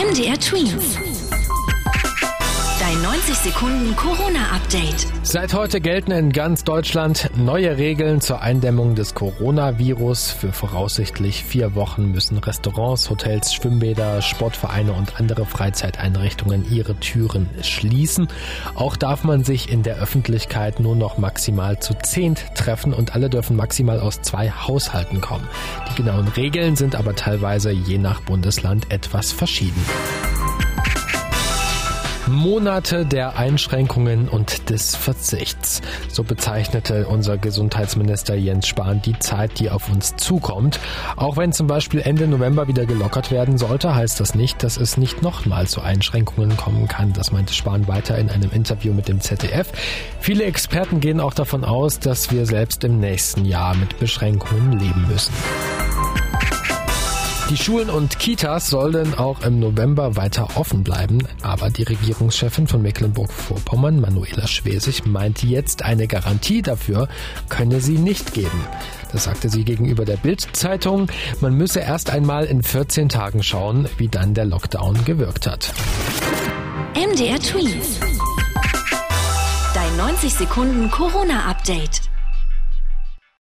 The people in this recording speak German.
MDR Twins. Dein 90 Sekunden Corona-Update. Seit heute gelten in ganz Deutschland neue Regeln zur Eindämmung des Coronavirus. Für voraussichtlich vier Wochen müssen Restaurants, Hotels, Schwimmbäder, Sportvereine und andere Freizeiteinrichtungen ihre Türen schließen. Auch darf man sich in der Öffentlichkeit nur noch maximal zu zehnt treffen und alle dürfen maximal aus zwei Haushalten kommen. Die genauen Regeln sind aber teilweise je nach Bundesland etwas verschieden. Monate der Einschränkungen und des Verzichts. So bezeichnete unser Gesundheitsminister Jens Spahn die Zeit, die auf uns zukommt. Auch wenn zum Beispiel Ende November wieder gelockert werden sollte, heißt das nicht, dass es nicht nochmal zu Einschränkungen kommen kann. Das meinte Spahn weiter in einem Interview mit dem ZDF. Viele Experten gehen auch davon aus, dass wir selbst im nächsten Jahr mit Beschränkungen leben müssen. Die Schulen und Kitas sollen auch im November weiter offen bleiben, aber die Regierungschefin von Mecklenburg-Vorpommern, Manuela Schwesig, meinte jetzt, eine Garantie dafür könne sie nicht geben. Das sagte sie gegenüber der Bild-Zeitung. Man müsse erst einmal in 14 Tagen schauen, wie dann der Lockdown gewirkt hat. MDR Tweet. Dein 90 Sekunden Corona-Update.